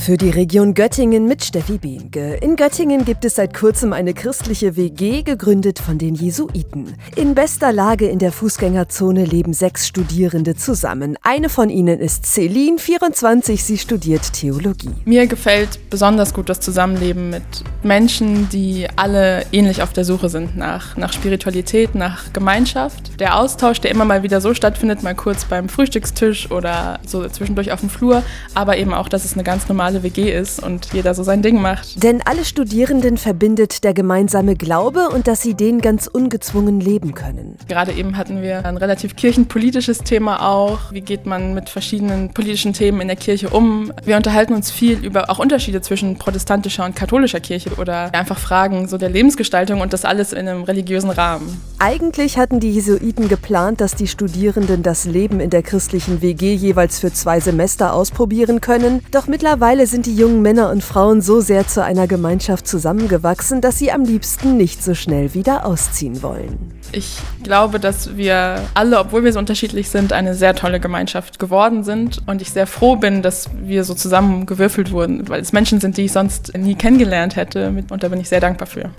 Für die Region Göttingen mit Steffi Behnke. In Göttingen gibt es seit kurzem eine christliche WG, gegründet von den Jesuiten. In bester Lage in der Fußgängerzone leben sechs Studierende zusammen. Eine von ihnen ist Celine, 24, sie studiert Theologie. Mir gefällt besonders gut das Zusammenleben mit Menschen, die alle ähnlich auf der Suche sind nach, nach Spiritualität, nach Gemeinschaft. Der Austausch, der immer mal wieder so stattfindet, mal kurz beim Frühstückstisch oder so zwischendurch auf dem Flur, aber eben auch, dass es eine ganz normale normale WG ist und jeder so sein Ding macht. Denn alle Studierenden verbindet der gemeinsame Glaube und dass sie den ganz ungezwungen leben können. Gerade eben hatten wir ein relativ kirchenpolitisches Thema auch. Wie geht man mit verschiedenen politischen Themen in der Kirche um? Wir unterhalten uns viel über auch Unterschiede zwischen protestantischer und katholischer Kirche oder einfach Fragen so der Lebensgestaltung und das alles in einem religiösen Rahmen. Eigentlich hatten die Jesuiten geplant, dass die Studierenden das Leben in der christlichen WG jeweils für zwei Semester ausprobieren können. Doch mittlerweile Mittlerweile sind die jungen Männer und Frauen so sehr zu einer Gemeinschaft zusammengewachsen, dass sie am liebsten nicht so schnell wieder ausziehen wollen. Ich glaube, dass wir alle, obwohl wir so unterschiedlich sind, eine sehr tolle Gemeinschaft geworden sind und ich sehr froh bin, dass wir so zusammengewürfelt wurden, weil es Menschen sind, die ich sonst nie kennengelernt hätte und da bin ich sehr dankbar für.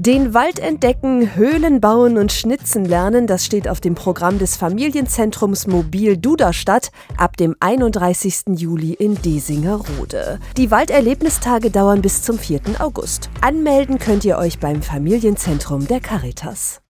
Den Wald entdecken, Höhlen bauen und Schnitzen lernen, das steht auf dem Programm des Familienzentrums Mobil Duderstadt ab dem 31. Juli in Desingerode. Die Walderlebnistage dauern bis zum 4. August. Anmelden könnt ihr euch beim Familienzentrum der Caritas.